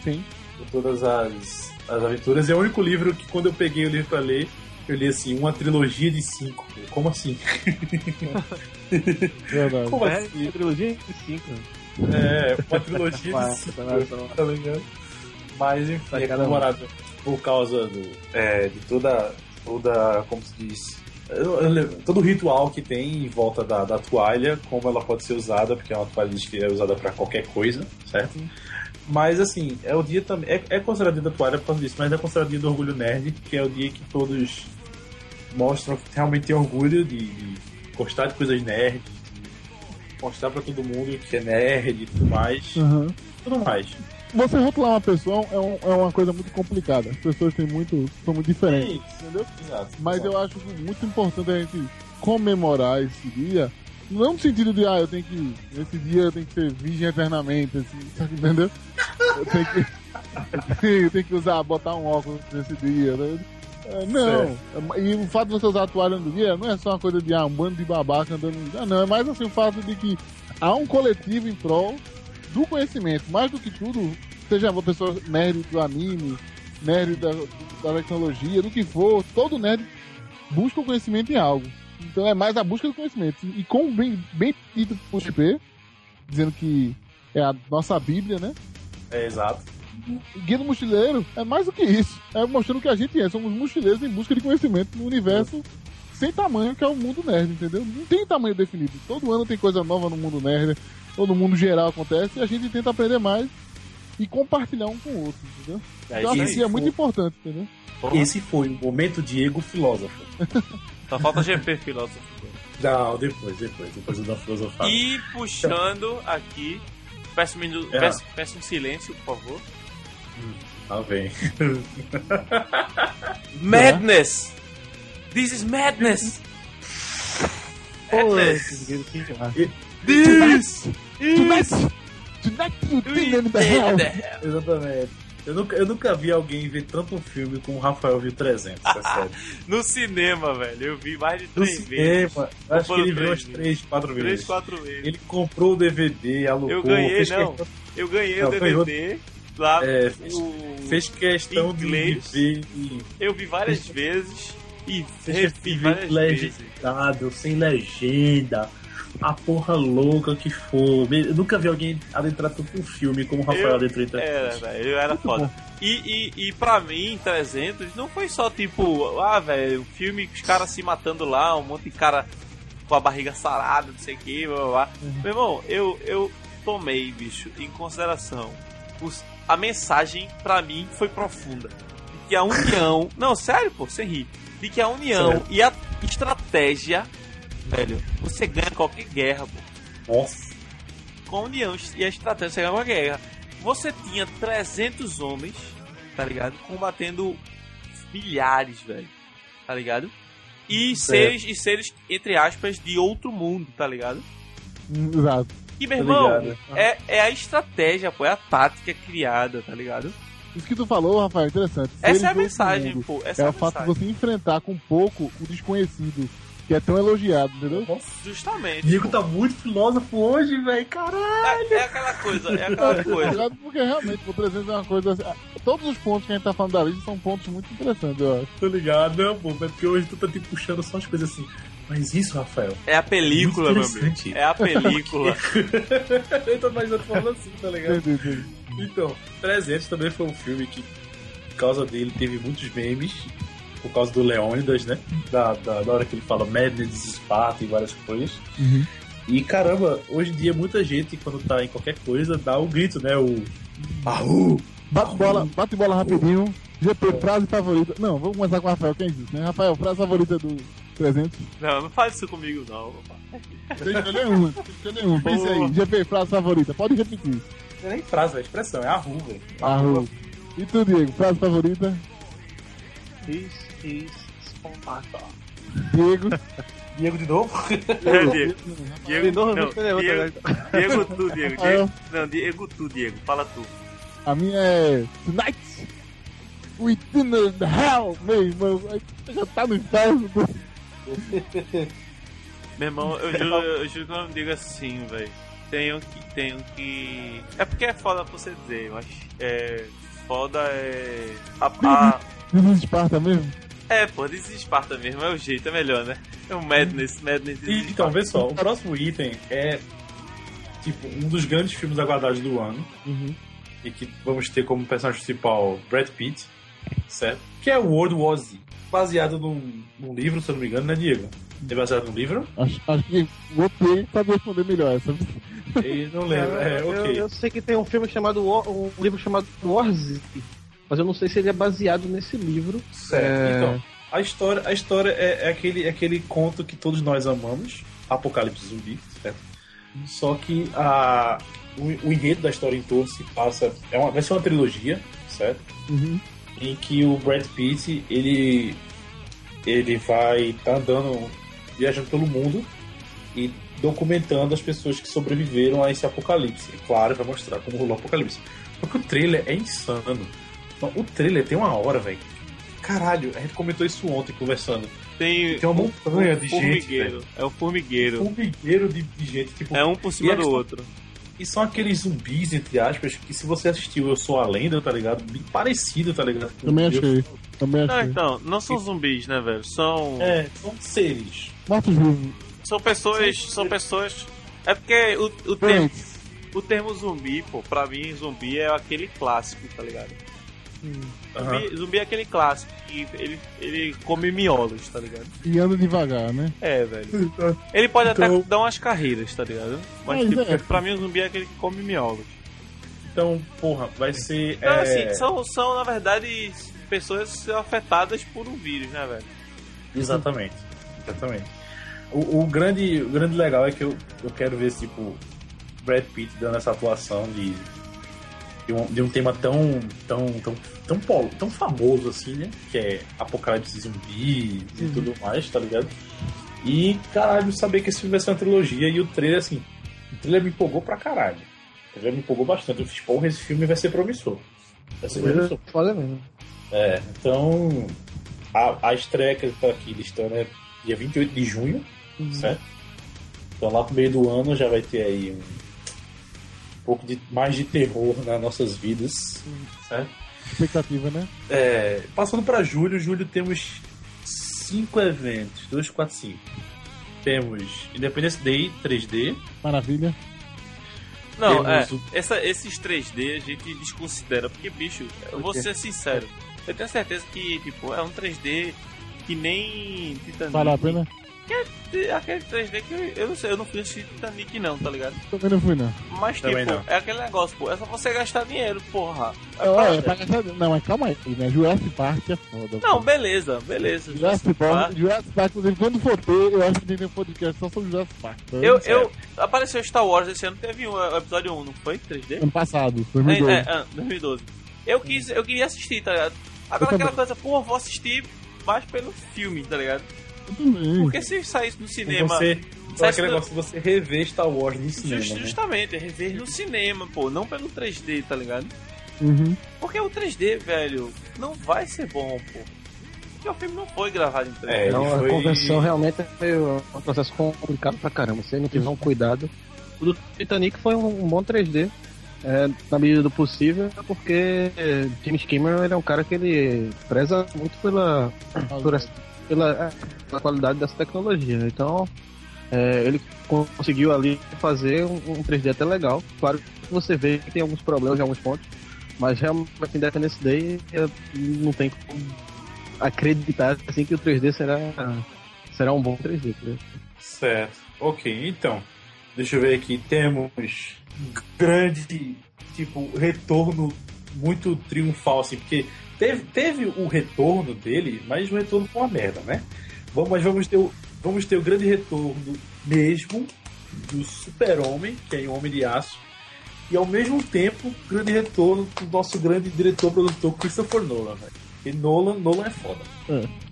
Sim. Com todas as, as aventuras. É o único livro que, quando eu peguei o livro pra ler, eu li assim, uma trilogia de cinco. Como assim? Verdade. Como É, assim? trilogia de 5. É, uma trilogia de cinco, tá ligado? Mas enfim, é um. comemorado por causa do, é, de toda, toda, como se diz, eu- eu lembro- todo o ritual que tem em volta da, da toalha, como ela pode ser usada, porque é uma toalha diz que é usada pra qualquer coisa, certo? Mas assim, é o dia também. É, é considerado dia da toalha por causa disso, mas é considerado dia do orgulho nerd, que é o dia que todos mostram que realmente tem orgulho de, de gostar de coisas nerd, de mostrar pra todo mundo que é nerd e tudo mais. Uhum. Tudo mais. Você rotular uma pessoa é, um- é uma coisa muito complicada. As pessoas têm muito, são muito diferentes, entendeu? Exato. Mas eu acho muito importante a gente comemorar esse dia. Não no sentido de, ah, eu tenho que. Nesse dia eu tenho que ser virgem eternamente, assim, sabe, entendeu? Eu tenho que. eu tenho que usar, botar um óculos nesse dia, né? É, Não, e o fato de você usar a toalha no dia não é só uma coisa de ah, um bando de babaca andando no dia, não, é mais assim o fato de que há um coletivo em prol do conhecimento, mais do que tudo, seja uma pessoa nerd do anime, nerd da, da tecnologia, do que for, todo nerd busca o conhecimento em algo. Então é mais a busca do conhecimento. E como bem, bem dito por XP, dizendo que é a nossa Bíblia, né? É, exato. O Guia do Mochileiro é mais do que isso. É mostrando o que a gente é. Somos mochileiros em busca de conhecimento no universo sem tamanho, que é o mundo nerd, entendeu? Não tem tamanho definido. Todo ano tem coisa nova no mundo nerd, no mundo geral acontece, e a gente tenta aprender mais e compartilhar um com o outro, entendeu? É, esse isso é muito foi- importante, entendeu? Esse foi o momento Diego filósofo. Só falta GP filósofo. Não, depois, depois, depois eu dou filosofado. E puxando aqui. Peço um, minu- É. peço, peço um silêncio, por favor. Lá vem. Madness! This is madness! Madness! This! Tonight! Tonight you think in the hell! Exatamente. Eu nunca, eu nunca vi alguém ver tanto um filme como o Rafael viu 300, é sério. No cinema, velho. Eu vi mais de No três vezes. cinema, eu acho que ele viu três umas 3, 4 vezes. Três, quatro vezes. Ele comprou o DVD, alugou, Eu ganhei, fez não. questão, Eu ganhei Não, o foi DVD lá. É, fez- o- fez questão de ver e Eu vi várias vezes e fez revi várias vezes. legendado, sem legenda. A porra louca que for. Eu nunca vi alguém adentrar tanto um filme como o Rafael Eu- adentrou em Era, 300. velho, eu era foda. E, e, e pra mim, 300 não foi só tipo, ah, velho, um filme com os caras se matando lá, um monte de cara com a barriga sarada, não sei o que, blá blá blá. Meu irmão, eu, eu tomei, bicho, em consideração. os- a mensagem, pra mim, foi profunda. De que a união. não, sério, pô, sem rir. De que a união Sério. e a estratégia, velho, você ganha qualquer guerra, pô Nossa. com a união e a estratégia você ganha uma guerra. Você tinha 300 homens, tá ligado? Combatendo milhares, velho. Tá ligado? E seres, e seres, entre aspas, de outro mundo, tá ligado? Exato. E, meu irmão, ligado. é, é a estratégia, pô, é a tática criada, tá ligado? Isso que tu falou, Rafael, é interessante. Essa Seres é a mensagem, mundo. pô. Essa É é, o fato de você enfrentar com pouco o desconhecido, que é tão elogiado, entendeu? Nossa. Justamente. Diego pô. tá muito filósofo hoje, velho. Caralho. É, é aquela coisa, é aquela coisa. Obrigado, Porque realmente o 300 é uma coisa. assim, ah, Todos os pontos que a gente tá falando da lista são pontos muito interessantes, eu acho. Tô ligado, não, pô. É porque hoje tu tá te puxando só as coisas assim. Mas isso, Rafael. É a película, meu amigo. É a película. eu tô imaginando falando assim, tá ligado? Então, 300 também foi um filme que, por causa dele, teve muitos memes. Por causa do Leônidas, né? Da, da, da hora que ele fala Madness, Esparta e várias coisas. Uhum. E caramba, hoje em dia muita gente, quando tá em qualquer coisa, dá o grito, né? O. Ahu! Bate bola, bate bola rapidinho. GP, frase favorita. Não, vamos começar com o Rafael, quem disse, né? Rafael, frase favorita do 300. Não, não faz isso comigo, não. Tem que escolher uma, tem que escolher uma. Pense aí. GP, frase favorita. Pode repetir. Não é nem frase, é expressão, é Ahu, velho. Arro. E tu, Diego, frase favorita? This is Sparta. Diego. Diego de novo? É, Diego. Diego, De novo, não, eu Diego. Diego, tu, Diego. Ah, eu? Diego. Não, Diego, tu, Diego. Fala tu. A minha é. Tonight! Within the hell! Meu irmão, já tá no inferno. Meu irmão, eu juro, eu juro que eu não digo assim, velho. Tenho que, tenho que. É porque é foda pra você dizer, mas é. Foda é. A, a- Esparta mesmo? é, pô, This is Sparta mesmo, é o jeito, é melhor, né? É o Madness, Madness E, então, vê só, o próximo item é tipo um dos grandes filmes aguardados do ano. Uhum. E que vamos ter como personagem principal Brad Pitt, certo? Que é World War Z. Baseado num, num livro, se eu não me engano, né, Diego? É baseado num livro? Acho, acho que vou ter pra responder melhor essa. Eu não lembro. É, eu, ok. eu sei que tem um filme chamado um livro chamado War Z, mas eu não sei se ele é baseado nesse livro. Certo. É. Então, a história, a história é, é aquele, é aquele conto que todos nós amamos, Apocalipse Zumbi, certo? Só que a, o, o enredo da história em torno se passa. É uma, vai ser uma trilogia, certo? Uhum. Em que o Brad Pitt ele, ele vai estar andando, viajando pelo mundo e documentando as pessoas que sobreviveram a esse apocalipse. E claro, vai mostrar como rolou o apocalipse. Porque o trailer é insano. Então, o trailer tem uma hora, velho. Caralho, a gente comentou isso ontem conversando. Tem, Tem uma montanha de gente. É o formigueiro. Formigueiro de, de gente. Tipo, É um por cima a do questão- outro. E são aqueles zumbis, entre aspas, que se você assistiu Eu Sou a Lenda, tá ligado? Bem parecido, tá ligado? Também Eu- achei. Também Não, achei. então, não são zumbis, né, velho? São. É, são seres. Mortos vivos. São pessoas. São pessoas. É porque o, o, termo, o termo zumbi, pô, pra mim, zumbi é aquele clássico, tá ligado? Zumbi, zumbi é aquele clássico que ele, ele come miolos, tá ligado? E anda devagar, né? É, velho. Ele pode Então- até dar umas carreiras, tá ligado? Mas, Mas tipo, é. pra mim, o zumbi é aquele que come miolos. Então, porra, vai ser. Então, é, assim, são, são, na verdade, pessoas afetadas por um vírus, né, velho? Exatamente. Exatamente. O, o grande, o grande legal é que eu, eu quero ver, tipo, Brad Pitt dando essa atuação de, de, um, de um tema tão, tão, tão, tão, polo, tão famoso assim, né? Que é Apocalipse Zumbi e tudo mais, tá ligado? E, caralho, saber que esse filme vai ser uma trilogia e o trailer, assim, o trailer me empolgou pra caralho. O trailer me empolgou bastante. Eu fiz, porra, esse filme vai ser promissor. Vai ser promissor. Foda mesmo. É, então a, a estreia que tá aqui listando é dia 28 de junho, certo? Então lá pro meio do ano já vai ter aí um pouco de mais de terror nas nossas vidas, certo? Expectativa, né? É, passando para julho, julho temos cinco eventos, 2, 4, 5. Temos Independence Day 3D, Maravilha. Não, é. Temos o- Essa, esses 3D a gente desconsidera, porque, bicho, eu vou ser sincero. Eu tenho certeza que, tipo, é um 3D que nem Titanic. Vale a pena? Aquele 3D que eu, eu não sei, eu não fui assistir Titanic não, tá ligado? Também não fui, não. Mas, tipo, Também não. é aquele negócio, pô, é só você gastar dinheiro, porra. É, é, pra gastar- Não, mas calma aí, né? Jurassic Park é foda. Não, pô. beleza, beleza. Jurassic Park, Jurassic Park, inclusive, quando for ter, eu acho que tem um podcast só sobre Jurassic Park. tá Eu, eu, apareceu Star Wars esse ano, teve um o episódio 1, não foi? 3D? Ano passado, É, 2012. é, é, 2012. Eu quis, eu queria assistir, tá ligado? Agora Eu aquela também. coisa, pô, vou assistir mais pelo filme, tá ligado? Eu também. Porque se saísse no cinema. você, Sai aquele negócio de você rever Star Wars no cinema, Just- né? justamente, é rever no cinema, pô, não pelo 3D, tá ligado? Uhum. Porque o 3D, velho, não vai ser bom, pô. Porque o filme não foi gravado em 3D. É, Não, ele a foi- conversão realmente é um processo complicado pra caramba. Se não tiver um cuidado. O do Titanic foi um, bom 3D. é, na medida do possível, porque James Cameron ele é um cara que ele preza muito pela, por essa- pela, é, pela qualidade dessa tecnologia. Então, é, ele conseguiu ali fazer um, um 3D até legal. Claro que você vê que tem alguns problemas em alguns pontos, mas realmente Independence Day não tem como acreditar assim que o 3D será será um bom 3D. né? Certo. Ok, então. Deixa eu ver aqui. Temos grande, tipo, retorno muito triunfal, assim, porque teve, teve o retorno dele, mas o retorno foi uma merda, né? Vamos, mas vamos ter, o, vamos ter o grande retorno mesmo do Super-Homem, que é o Homem de Aço, e ao mesmo tempo, grande retorno do nosso grande diretor produtor Christopher Nolan, velho. E Nolan, Nolan é foda. É.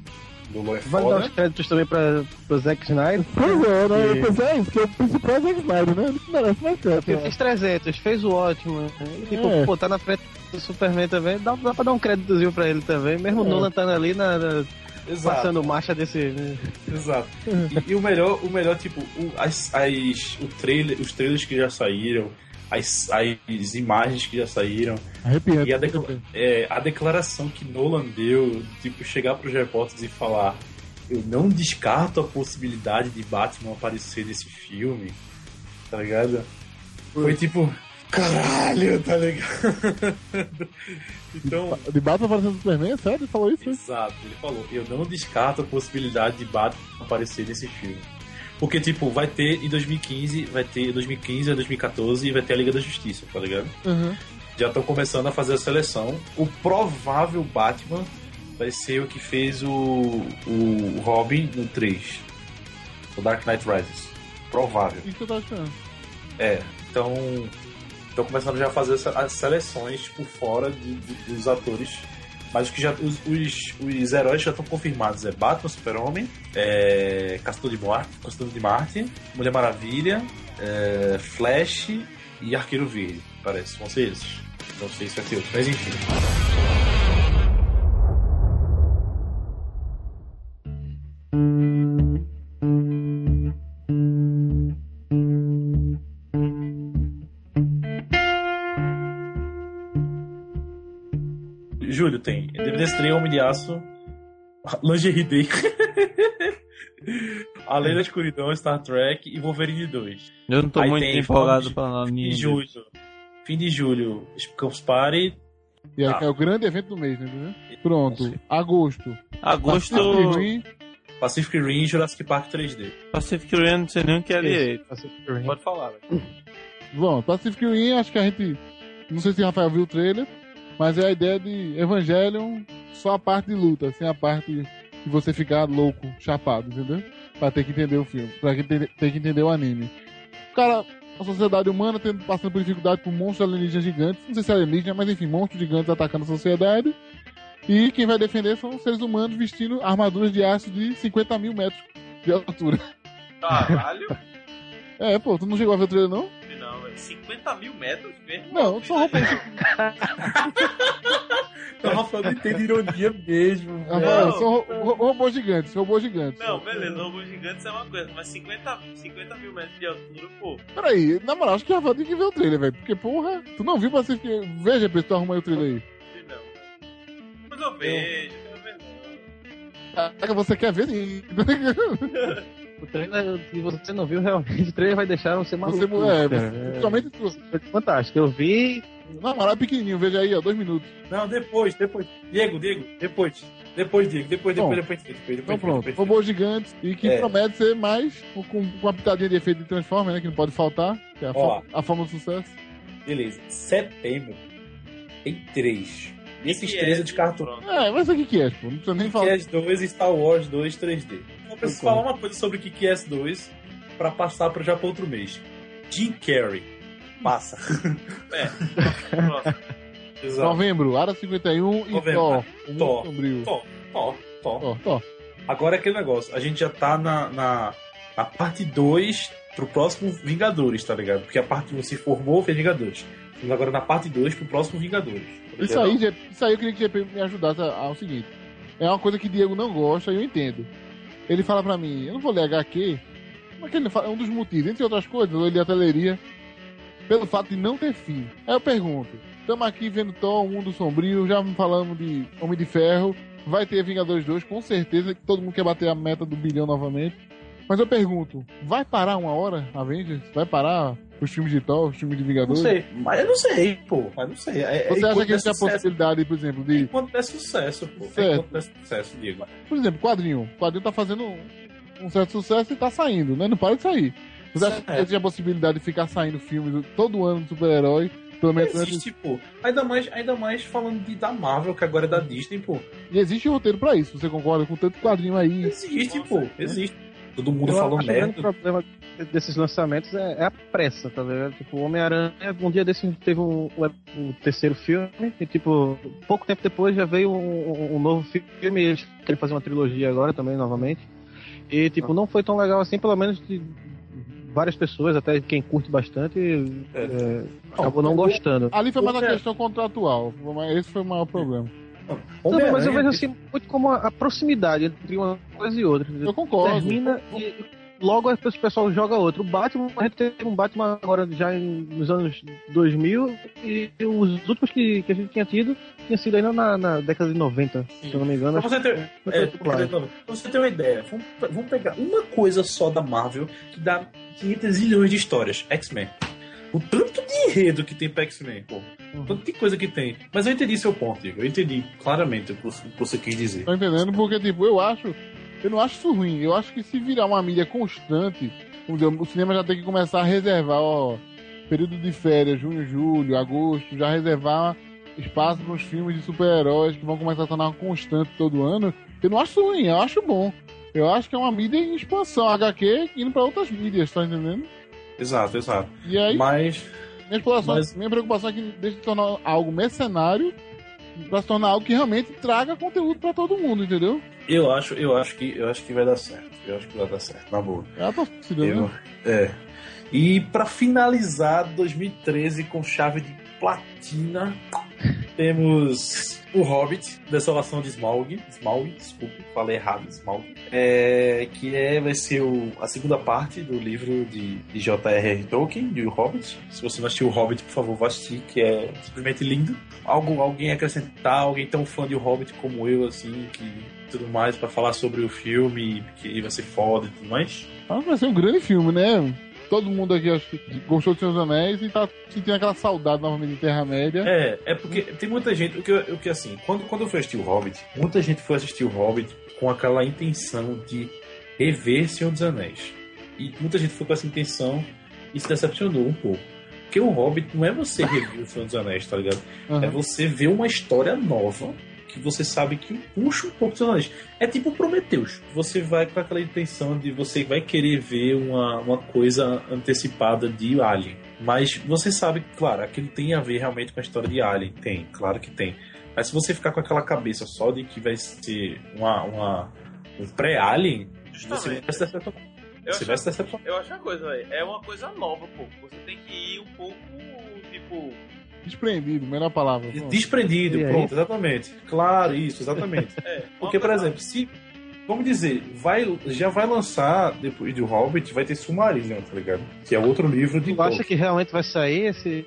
Nolan é Vale dar os créditos também pra, pro Zack Snyder. Pois é, né? E- Pois é, isso que é o principal é Zack Snyder, né? Ele merece mais Porque crédito. fez 300, fez o ótimo. E, tipo, É. pô, tá na frente do Superman também. Dá, dá pra dar um créditozinho pra ele também. Mesmo o É. Nolan estando ali na, na- Exato. passando marcha desse. né? Exato. E, e o melhor, o melhor tipo, o- as, as, o trailer, os trailers que já saíram, as, as imagens que já saíram, Arrepiante. e a, decla- é, a declaração que Nolan deu, tipo, chegar pros repórteres e falar eu não descarto a possibilidade de Batman aparecer nesse filme, tá ligado? Foi tipo, caralho, tá ligado? então, De Batman aparecendo no Superman, é sério? Ele falou isso? Exato, ele falou, eu não descarto a possibilidade de Batman aparecer nesse filme. Porque, tipo, vai ter em 2015, vai ter em 2015 a 2014 e vai ter a Liga da Justiça, tá ligado? Uhum. Já estão começando a fazer a seleção. O provável Batman vai ser o que fez o, o Robin no 3. O Dark Knight Rises. Provável. Isso que eu tava esperando. É, então estão começando já a fazer as seleções por fora de- de- dos atores. Mas que já, os, os, os heróis já estão confirmados. É Batman, Super-Homem, é, Castor de Marte, Castor de Marte, Mulher Maravilha, é, Flash e Arqueiro Verde, parece. Vão ser esses. Não sei se vai ter mas enfim. Júlio tem DVD Stray, Homem de Aço, Lingerie Day, Além da Escuridão, Star Trek e Wolverine 2. Eu não tô Aí muito tem empolgado Fim pra de anime. julho. Fim de julho, Campus Party. E Ah. é o grande evento do mês, né? Pronto. Agosto. Agosto, Pacific Rim. Pacific Rim e Jurassic Park 3D. Pacific Rim, não sei nem o que é direito. Pacific Rim. Pode falar, velho. Bom, Pacific Rim, acho que a gente. Não sei se o Rafael viu o trailer, mas é a ideia de Evangelion, só a parte de luta, sem a parte de você ficar louco, chapado, entendeu? Pra ter que entender o filme, pra ter, ter que entender o anime. Cara, a sociedade humana tendo, passando por dificuldade por monstros alienígenas gigantes, não sei se é alienígena, mas enfim, monstros gigantes atacando a sociedade. E quem vai defender são os seres humanos vestindo armaduras de aço de 50 mil metros de altura. Caralho? É, pô, tu não chegou a ver o trailer, não? Não, velho. 50 mil metros mesmo? Não, só roupa Então, Rafael não entende ironia mesmo. Rafael, Não. são ro- ro- robôs gigantes, robôs gigantes. Não, beleza, robôs gigantes é uma coisa, mas 50, 50 mil metros de altura, pô. Peraí, na moral, acho que o Rafael tem que ver o trailer, velho. Porque, porra, tu não viu Pacific Veja, pra tu arrumar aí o trailer aí. Não. Mas eu vejo, eu quero ver não. Caraca, você quer ver sim. O trailer, se você não viu, realmente o trailer vai deixar você maluco. Você, é, você, somente tu. Foi fantástico. Eu vi. Na moral, é pequenininho, veja aí, ó, dois minutos. Não, depois, depois. Diego, Diego, depois. Depois, Diego, depois, Bom, depois, depois, depois, depois, Então depois, pronto, depois. robôs gigantes e que É. promete ser mais com, com uma pitadinha de efeito de Transformer, né? Que não pode faltar, que é a, Ó. a forma do sucesso. Beleza. Setembro tem três. E esses Que três é, eu descarto. pronto. É, mas o que que é, pô? Não precisa nem falar. Kick-Ass 2 e Star Wars 2 3D. Eu preciso falar uma coisa sobre Kick-Ass 2 pra passar pra já pra outro mês. Jim Carrey. Passa. Próximo. Exato. Novembro, Área 51 e Novembro. O Thor. sombrio. Tó, tó, tó. Thor, Thor. Agora é aquele negócio. A gente já tá na, na, na parte 2 pro próximo Vingadores, tá ligado? Porque a parte 1 se formou, fez Vingadores. Estamos agora na parte 2 pro próximo Vingadores. tá Isso aí, isso aí eu queria que o GP me ajudasse ao seguinte. É uma coisa que Diego não gosta e eu entendo. Ele fala pra mim, eu não vou ler HQ, mas que ele fala, é um dos motivos, entre outras coisas, eu li a teleria, pelo fato de não ter fim. Aí eu pergunto, estamos aqui vendo o Mundo Sombrio, já falamos de Homem de Ferro, vai ter Vingadores 2, com certeza que todo mundo quer bater a meta do bilhão novamente. Mas eu pergunto, vai parar uma hora, Avengers? Vai parar os filmes de Thor, os filmes de Não Vingadores? sei. Mas eu não sei, pô. Mas não sei. É, é Você acha que existe a possibilidade, por exemplo, de Enquanto der sucesso, pô. Certo. Enquanto der sucesso, Diego. Por exemplo, quadrinho. O quadrinho tá fazendo um, um certo sucesso e tá saindo, né? Não para de sair. Você acha que existe a possibilidade de ficar saindo filmes todo ano de super-herói? Pelo menos. Existe, pô. Ainda mais, ainda mais falando de, da Marvel, que agora é da Disney, pô. E existe roteiro pra isso. Você concorda com tanto quadrinho aí? Existe, pô. Existe. Todo mundo Eu falou que o grande merda. problema desses lançamentos é, é a pressa, tá ligado? Tipo, o Homem-Aranha, um dia desse teve o, o- o terceiro filme, e tipo, pouco tempo depois já veio um, um- um novo filme, eles querem fazer uma trilogia agora também, novamente. E, tipo, não foi tão legal assim, pelo menos de várias pessoas, até quem curte bastante, é, acabou não gostando. Ali foi mais uma Homem- questão contratual. Esse foi o maior problema. Não, mas eu vejo assim muito como a, a proximidade entre uma coisa e outra. Eu concordo. termina e logo o pessoal joga outro. O Batman, a gente teve um Batman agora já em- nos anos 2000 e os últimos que, que a gente tinha tido tinha sido ainda na, na década de 90, se eu não me engano. Pra você ter, é, claro. pra você ter uma ideia, vamos, vamos pegar uma coisa só da Marvel que dá 500 zilhões de histórias: X-Men. O tanto de enredo que tem pra X-Men, pô. O tanto de coisa que tem. Mas eu entendi seu ponto, Igor. Eu entendi claramente o que você- quis dizer. Tá entendendo? Porque, tipo, eu acho. Eu não acho isso ruim. Eu acho que se virar uma mídia constante, o cinema já tem que começar a reservar, ó, período de férias, junho, julho, agosto, já reservar espaço para os filmes de super-heróis que vão começar a tornar constante todo ano. Eu não acho ruim, eu acho bom. Eu acho que é uma mídia em expansão, HQ indo para outras mídias, tá entendendo? Exato, exato. E aí, Mas, minha, exploração, mas- minha preocupação é que deixe de tornar algo mercenário para se tornar algo que realmente traga conteúdo para todo mundo, entendeu? eu acho, eu acho que eu acho que vai dar certo. Eu acho que vai dar certo, na boa. É torcida, Eu, né? é. E pra finalizar 2013 com chave de platina, temos o Hobbit, Desolação de Smaug. Smaug, desculpe, falei errado, Smaug. É, que é, vai ser o- a segunda parte do livro de, de J.R.R. Tolkien, de O Hobbit. Se você não assistiu o Hobbit, por favor, vá assistir, que é simplesmente lindo. Algo, alguém acrescentar, alguém tão fã de O Hobbit como eu, assim, que tudo mais, pra falar sobre o filme, que vai ser foda e tudo mais. Ah, vai ser um grande filme, né? Todo mundo aqui acho que gostou de Senhor dos Anéis e tá sentindo aquela saudade novamente de Terra-média. É, é porque tem muita gente. O que, o que assim, quando, quando eu fui assistir o Hobbit, muita gente foi assistir o Hobbit com aquela intenção de rever Senhor dos Anéis. E muita gente foi com essa intenção e se decepcionou um pouco. Porque o Hobbit não é você rever o Senhor dos Anéis, tá ligado? Aham. É você ver uma história nova que você sabe que puxa um pouco do dos Anéis. É tipo Prometheus. Você vai com aquela intenção de você vai querer ver uma, uma coisa antecipada de Alien. Mas você sabe que, claro, aquilo tem a ver realmente com a história de Alien. Tem, claro que tem. Mas se você ficar com aquela cabeça só de que vai ser uma, uma, um pré-Alien, você vai se decepcionar. Eu Você vai se eu acho uma coisa, velho. É uma coisa nova, pô. Você tem que ir um pouco, tipo. Desprendido, melhor palavra. Pronto. Desprendido, pronto, exatamente. Claro, isso, exatamente. É, Porque, por exemplo, se. Vamos dizer, vai, já vai lançar, depois do Hobbit, vai ter Submarino, tá ligado? Que é outro livro de Tu acha que realmente vai sair esse.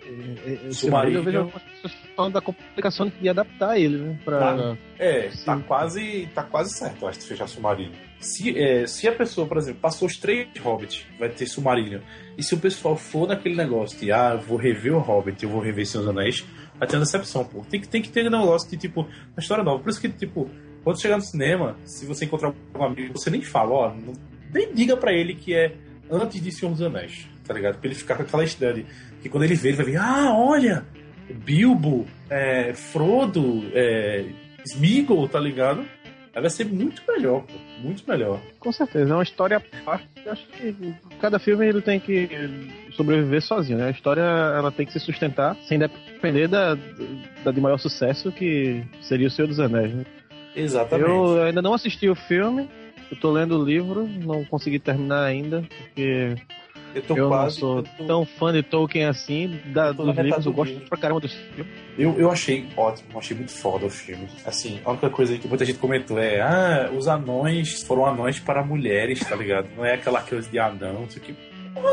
esse. Eu vejo algumas pessoas falando da complicação de adaptar ele, né? Pra... Tá. É, tá quase, tá quase certo, acho, de fechar Submarino. Se, é, se a pessoa, por exemplo, passou os três Hobbit, vai ter Submarino. E se o pessoal for naquele negócio de, ah, vou rever o Hobbit, eu vou rever dos Anéis, vai ter uma decepção, pô. Tem que, tem que ter um negócio de, tipo, uma história nova. Por isso que, tipo, quando chegar no cinema, se você encontrar algum amigo, você nem fala, ó, não- nem diga pra ele que é antes de Senhor dos Anéis, tá ligado? Pra ele ficar com aquela ideia de que quando ele vê, ele vai ver, ah, olha, Bilbo, é, Frodo, é, Smeagol, tá ligado? Aí vai ser muito melhor, pô, muito melhor. Com certeza, é uma história à parte. Acho que cada filme ele tem que sobreviver sozinho, né? A história ela tem que se sustentar sem depender da, da de maior sucesso que seria o Senhor dos Anéis. Né? Exatamente. Eu ainda não assisti o filme, eu tô lendo o livro, não consegui terminar ainda, porque Eu tô eu quase. não sou tô- tão fã de Tolkien assim, da, eu dos livros, eu gosto pra caramba dos filmes. eu, eu achei ótimo, achei muito foda o filme. Assim, a única coisa que muita gente comentou é: ah, os anões foram anões para mulheres, tá ligado? Não é aquela coisa de anão, isso aqui.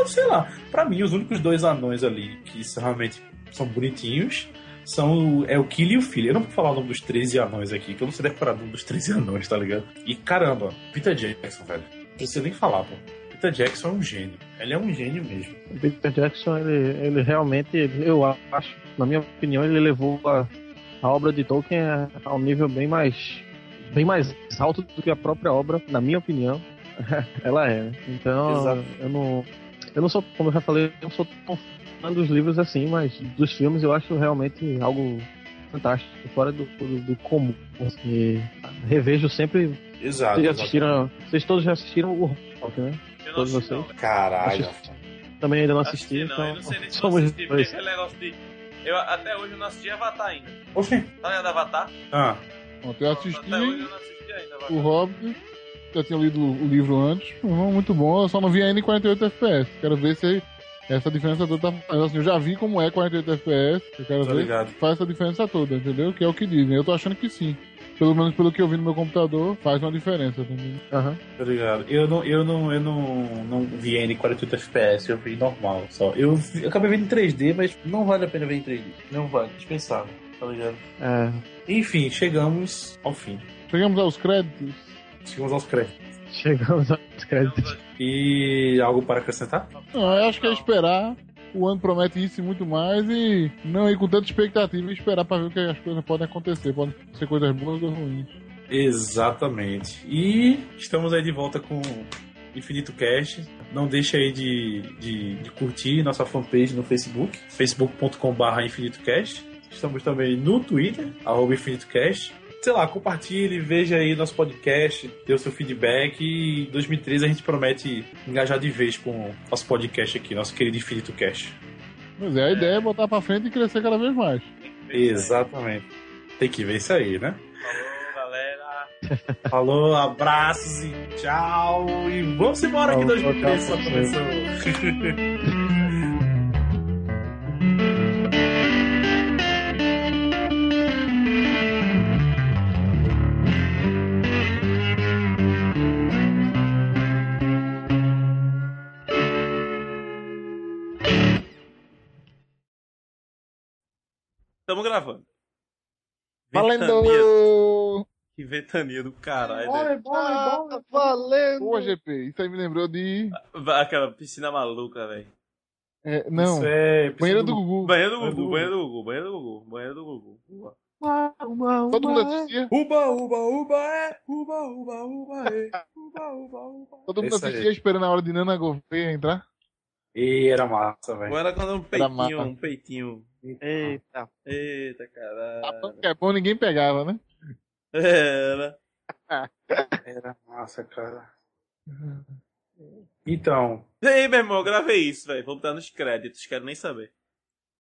Sei lá, pra mim, os únicos dois anões ali que são realmente são bonitinhos são o- é o Killy e o Filho. Eu não vou falar o nome dos 13 anões aqui, que eu não sei decorar o nome dos 13 anões, tá ligado? E caramba, Peter Jackson, velho. Não precisa nem falar, pô. Peter Jackson é um gênio. Ele é um gênio mesmo. Peter Jackson, ele, ele realmente, eu acho, na minha opinião, ele levou a, a obra de Tolkien a, a um nível bem mais bem mais alto do que a própria obra, na minha opinião, ela é. né? Então, Exato. eu não eu não sou, como eu já falei, eu não sou tão fã dos livros assim, mas dos filmes eu acho realmente algo fantástico, fora do, do, do comum. Assim, revejo sempre Exato. vocês já assistiram. Vocês todos já assistiram o Walk, né? Eu Todos assisti, vocês? não. Caralho. Também ainda não assisti, Assisti, não, eu então não sei nem se eu somos assisti, dois. aquele negócio de. Eu, até hoje eu não assisti Avatar ainda. Oxi. Tá ligado Avatar? Ah, eu assisti Até hoje eu não assisti ainda Avatar. o Hobbit, já tinha lido o livro antes, muito bom, eu só não vi ainda em 48 FPS. Quero ver se essa diferença toda tá. Assim, eu já vi como é 48 FPS, eu quero Tô ver ligado. se faz essa diferença toda, entendeu? Que é o que dizem. Eu tô achando que sim. Pelo menos pelo que eu vi no meu computador, faz uma diferença, entendeu? Aham. Tô ligado. Eu não, eu não, eu não, não vi ainda em 48 FPS, eu vi normal só. Eu, vi- eu acabei vendo em 3D, mas não vale a pena ver em 3D. Não vale, dispensável, tá ligado? É, Enfim, chegamos ao fim. Chegamos aos créditos. Chegamos aos créditos. chegamos aos créditos. E algo para acrescentar? Não, eu acho que é esperar. O ano promete isso e muito mais e não ir com tanta expectativa e esperar pra ver o que as coisas podem acontecer. Podem ser coisas boas ou ruins. Exatamente. E estamos aí de volta com Infinito Cast. Não deixe aí de, de, de curtir nossa fanpage no Facebook, facebook.com.br InfinitoCast. Estamos também no Twitter, arroba InfinitoCast. Sei lá, compartilhe, veja aí nosso podcast, dê o seu feedback e em 2013 a gente promete engajar de vez com nosso podcast aqui, nosso querido Infinito Cast. Mas é, a ideia é botar pra frente e crescer cada vez mais. Exatamente. Tem que ver isso aí, né? Falou, galera. Falou, abraços e tchau. E vamos embora que Falou, 2013 só começou. Tamo gravando. Ventania- Valendo! Que ventania do caralho. Bora, né? bora, bora. valendo! Boa, GP. Isso aí me lembrou de. Aquela piscina maluca, velho. é, não, Isso é banheiro do Gugu. Banheiro do Banheiro do Gugu, banheiro do Gugu, banheiro do Gugu, banheiro do Gugu. Todo mundo assistia? Uba, uba, uba, é. Uba, uba, uba, é. Uba, uba, uba. Todo mundo aí. assistia esperando a hora de Nana Gouveia entrar? E era massa, velho. Agora quando um Era peitinho, um peitinho. Eita. Eita, caralho. Que é bom, ninguém pegava, né? Era. Era massa, cara. Então, Ei, meu irmão, eu gravei isso, velho. Vou botar nos créditos, quero nem saber.